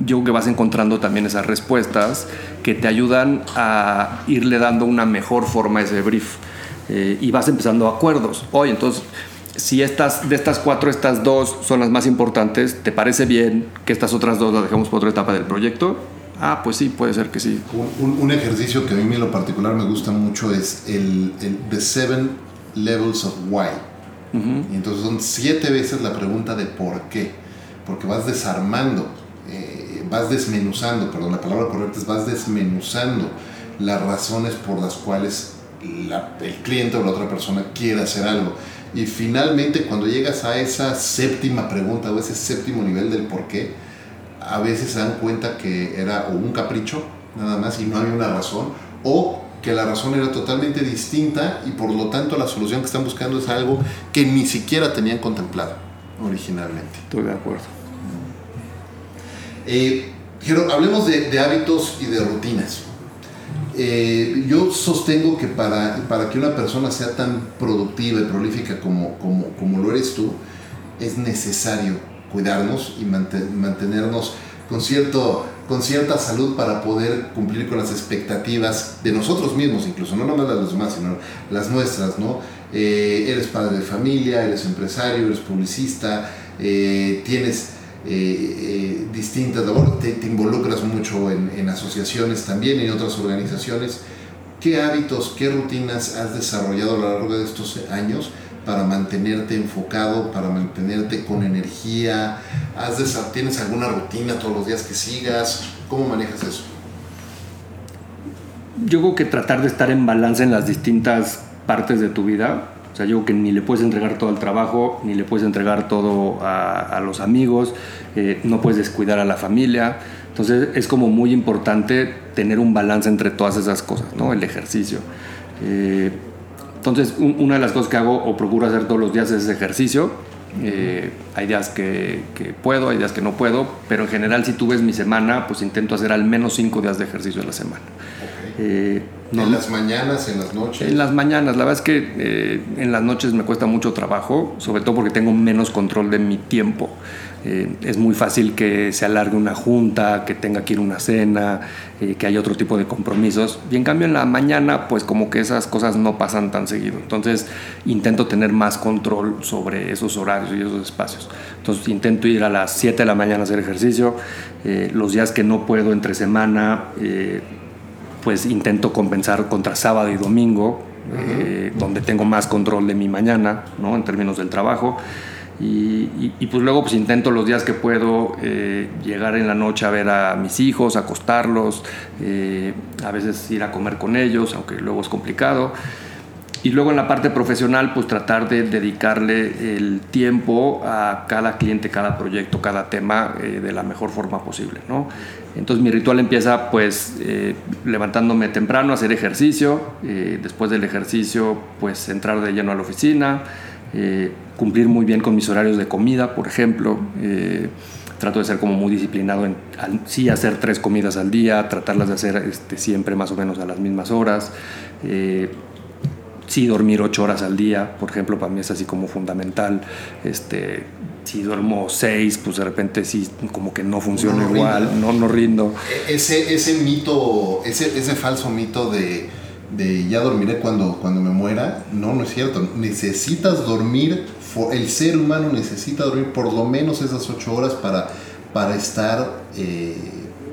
yo creo que vas encontrando también esas respuestas que te ayudan a irle dando una mejor forma a ese brief. Eh, y vas empezando acuerdos. Oye, entonces, si estas, de estas cuatro, estas dos son las más importantes, ¿te parece bien que estas otras dos las dejemos por otra etapa del proyecto? Ah, pues sí, puede ser que sí. Un, ejercicio que a mí en lo particular me gusta mucho es el, el The Seven Levels of Why. Y entonces son siete veces la pregunta de por qué. Porque vas desarmando, eh, vas desmenuzando, perdón, la palabra correcta es vas desmenuzando las razones por las cuales el cliente o la otra persona quiere hacer algo. Y finalmente cuando llegas a esa séptima pregunta o ese séptimo nivel del por qué, a veces se dan cuenta que era o un capricho nada más y no había una razón, o que la razón era totalmente distinta y por lo tanto la solución que están buscando es algo que ni siquiera tenían contemplado originalmente. Estoy de acuerdo. Eh, hablemos de, hábitos y de rutinas. Eh, yo sostengo que para, para que una persona sea tan productiva y prolífica como, como, como lo eres tú, es necesario cuidarnos y mantenernos con, cierto, con cierta salud para poder cumplir con las expectativas de nosotros mismos, incluso, no nomás las de los demás, sino las nuestras, ¿no? Eh, eres padre de familia, eres empresario, eres publicista, eh, tienes eh, distintas labores, te, involucras mucho en, en asociaciones también, en otras organizaciones. ¿Qué hábitos, qué rutinas has desarrollado a lo largo de estos años para mantenerte enfocado, para mantenerte con energía? ¿Has ¿Tienes alguna rutina todos los días que sigas? ¿Cómo manejas eso? Yo creo que tratar de estar en balance en las distintas partes de tu vida. O sea, yo creo que ni le puedes entregar todo al trabajo, ni le puedes entregar todo a, los amigos, eh, no puedes descuidar a la familia. Entonces es como muy importante tener un balance entre todas esas cosas, ¿no? El ejercicio. Eh, entonces, una de las cosas que hago o procuro hacer todos los días es ejercicio. Eh, hay días que, puedo, hay días que no puedo, pero en general si tú ves mi semana, pues intento hacer al menos cinco días de ejercicio a la semana. Eh, ¿En las mañanas, en las noches? En las mañanas, la verdad es que eh, en las noches me cuesta mucho trabajo, sobre todo porque tengo menos control de mi tiempo. Eh, es muy fácil que se alargue una junta, que tenga que ir a una cena, eh, que haya otro tipo de compromisos. Y en cambio en la mañana, pues como que esas cosas no pasan tan seguido. Entonces intento tener más control sobre esos horarios y esos espacios. Entonces intento ir a las 7 de la mañana a hacer ejercicio. Eh, los días que no puedo entre semana, pues intento compensar contra sábado y domingo, donde tengo más control de mi mañana, ¿no? En términos del trabajo. Y, y- y, pues luego pues intento los días que puedo eh, llegar en la noche a ver a mis hijos, acostarlos, eh, a veces ir a comer con ellos, aunque luego es complicado. Y luego en la parte profesional, pues tratar de dedicarle el tiempo a cada cliente, cada proyecto, cada tema eh, de la mejor forma posible, ¿no? Entonces mi ritual empieza pues eh, levantándome temprano, hacer ejercicio, eh, después del ejercicio pues entrar de lleno a la oficina, eh, cumplir muy bien con mis horarios de comida, por ejemplo. eh, trato de ser como muy disciplinado en al- sí hacer tres comidas al día, tratarlas de hacer este, siempre más o menos a las mismas horas. eh, sí dormir ocho horas al día, por ejemplo, para mí es así como fundamental. Este, si duermo seis, pues de repente sí como que no funciona No, no igual, no, no rindo. E- Ese, ese mito, ese, ese falso mito de, de ya dormiré cuando, cuando me muera, no, no es cierto. Necesitas dormir, el ser humano necesita dormir por lo menos esas ocho horas para, para estar eh,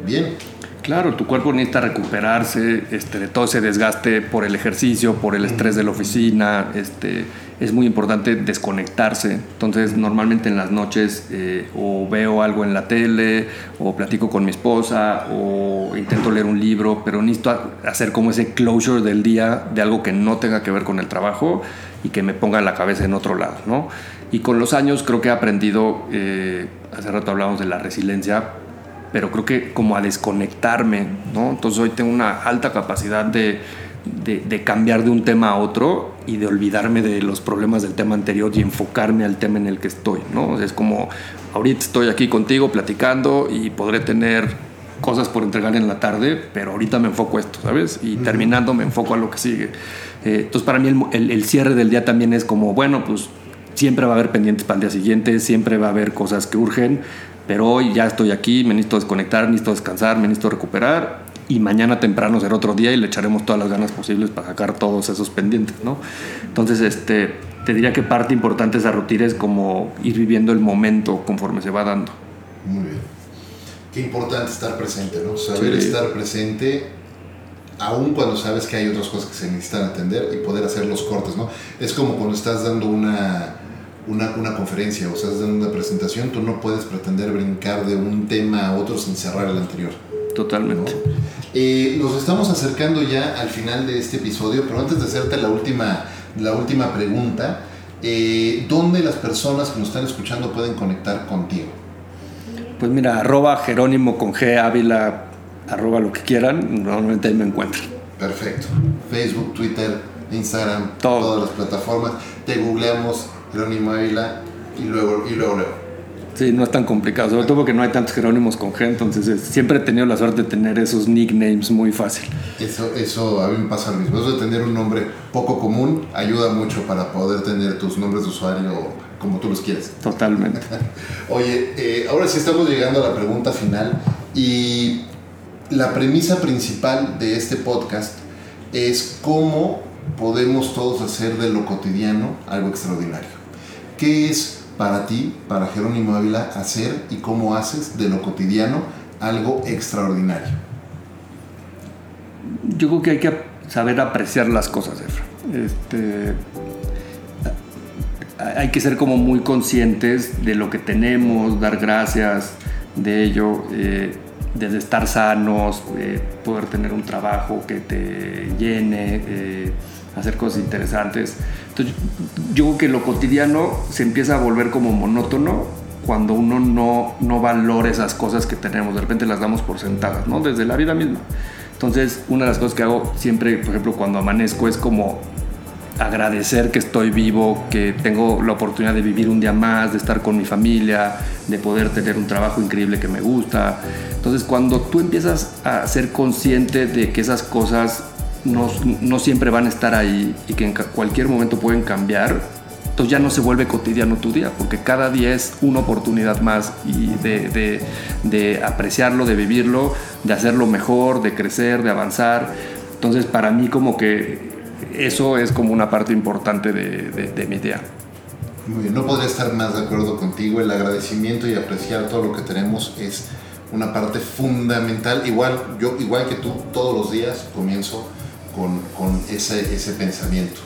bien. Claro, tu cuerpo necesita recuperarse este, de todo ese desgaste por el ejercicio, por el estrés de la oficina. Este, es muy importante desconectarse. Entonces, normalmente en las noches eh, o veo algo en la tele, o platico con mi esposa, o intento leer un libro, pero necesito ha- hacer como ese closure del día de algo que no tenga que ver con el trabajo y que me ponga la cabeza en otro lado. ¿no? Y con los años creo que he aprendido, eh, hace rato hablábamos de la resiliencia, pero creo que como a desconectarme, ¿no? Entonces hoy tengo una alta capacidad de, de, de cambiar de un tema a otro y de olvidarme de los problemas del tema anterior y enfocarme al tema en el que estoy, ¿no? Es como, ahorita estoy aquí contigo platicando y podré tener cosas por entregar en la tarde, pero ahorita me enfoco a esto, ¿sabes? Y terminando me enfoco a lo que sigue. Eh, entonces para mí el, el- el cierre del día también es como, bueno, pues siempre va a haber pendientes para el día siguiente, siempre va a haber cosas que urgen, pero hoy ya estoy aquí, me necesito desconectar, necesito descansar, me necesito recuperar y mañana temprano será otro día y le echaremos todas las ganas posibles para sacar todos esos pendientes, ¿no? Entonces, este, te diría que parte importante de esa rutina es como ir viviendo el momento conforme se va dando. Muy bien. Qué importante estar presente, ¿no? Saber Sí. estar presente aun cuando sabes que hay otras cosas que se necesitan atender y poder hacer los cortes, ¿no? Es como cuando estás dando una, una, una conferencia o estás dando una presentación, tú no puedes pretender brincar de un tema a otro sin cerrar el anterior. Totalmente. Eh, nos estamos acercando ya al final de este episodio, pero antes de hacerte la última, la última pregunta, eh, ¿dónde las personas que nos están escuchando pueden conectar contigo? Pues mira, arroba Jerónimo con G, Ávila, arroba lo que quieran, normalmente ahí me encuentran. Perfecto. Facebook, Twitter, Instagram, Todo. todas las plataformas. Te googleamos Jerónimo Ávila y luego, y luego, luego. Sí, no es tan complicado, sobre todo porque no hay tantos Jerónimos con G, entonces es- siempre he tenido la suerte de tener esos nicknames muy fácil. Eso, eso a mí me pasa lo mismo. Eso de tener un nombre poco común ayuda mucho para poder tener tus nombres de usuario como tú los quieres. Totalmente. [laughs] Oye, eh, ahora sí estamos llegando a la pregunta final y la premisa principal de este podcast es cómo podemos todos hacer de lo cotidiano algo extraordinario. ¿Qué es para ti, para Jerónimo Ávila, hacer y cómo haces de lo cotidiano algo extraordinario? Yo creo que hay que saber apreciar las cosas, Efra. Este, hay que ser como muy conscientes de lo que tenemos, dar gracias de ello, eh, desde estar sanos, eh, poder tener un trabajo que te llene, eh, hacer cosas interesantes. Entonces, yo creo que lo cotidiano se empieza a volver como monótono cuando uno no, no valora esas cosas que tenemos, de repente las damos por sentadas, ¿no? Desde la vida misma. Entonces, una de las cosas que hago siempre, por ejemplo, cuando amanezco es como agradecer que estoy vivo, que tengo la oportunidad de vivir un día más, de estar con mi familia, de poder tener un trabajo increíble que me gusta. Entonces, cuando tú empiezas a ser consciente de que esas cosas no, no siempre van a estar ahí y que en cualquier momento pueden cambiar, entonces ya no se vuelve cotidiano tu día, porque cada día es una oportunidad más y de, de- de apreciarlo, de vivirlo, de hacerlo mejor, de crecer, de avanzar. Entonces para mí como que eso es como una parte importante de, de- de mi día. Muy bien, no podría estar más de acuerdo contigo. El agradecimiento y apreciar todo lo que tenemos es una parte fundamental. Igual, yo, igual que tú, todos los días comienzo con, con ese, ese pensamiento.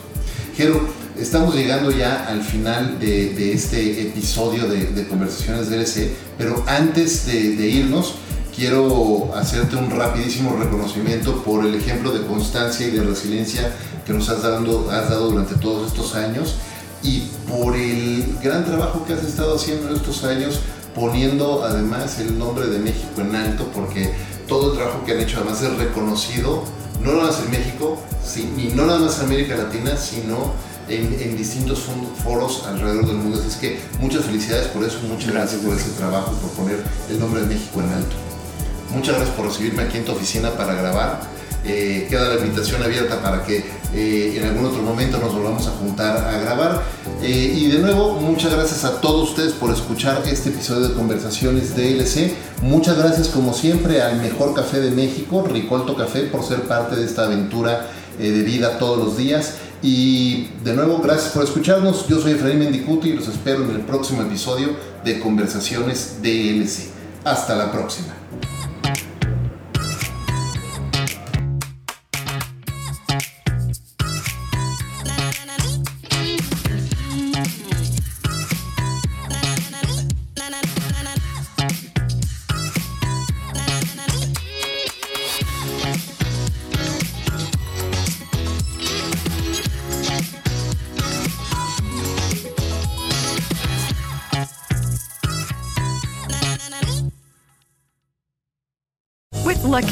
Jero, estamos llegando ya al final de, este episodio de, Conversaciones DLC, pero antes de, irnos, quiero hacerte un rapidísimo reconocimiento por el ejemplo de constancia y de resiliencia que nos has dado, has dado durante todos estos años y por el gran trabajo que has estado haciendo en estos años poniendo además el nombre de México en alto porque todo el trabajo que han hecho además es reconocido no nada más en México y no nada más en América Latina sino en, distintos foros alrededor del mundo. Así es que muchas felicidades por eso, muchas gracias por ese trabajo, por poner el nombre de México en alto. Muchas gracias por recibirme aquí en tu oficina para grabar. Eh, queda la invitación abierta para que eh, en algún otro momento nos volvamos a juntar a grabar. Eh, y de nuevo, muchas gracias a todos ustedes por escuchar este episodio de Conversaciones DLC. Muchas gracias como siempre al Mejor Café de México, Ricolto Café, por ser parte de esta aventura de vida todos los días. Y de nuevo, gracias por escucharnos. Yo soy Efraín Mendicuti y los espero en el próximo episodio de Conversaciones DLC. Hasta la próxima.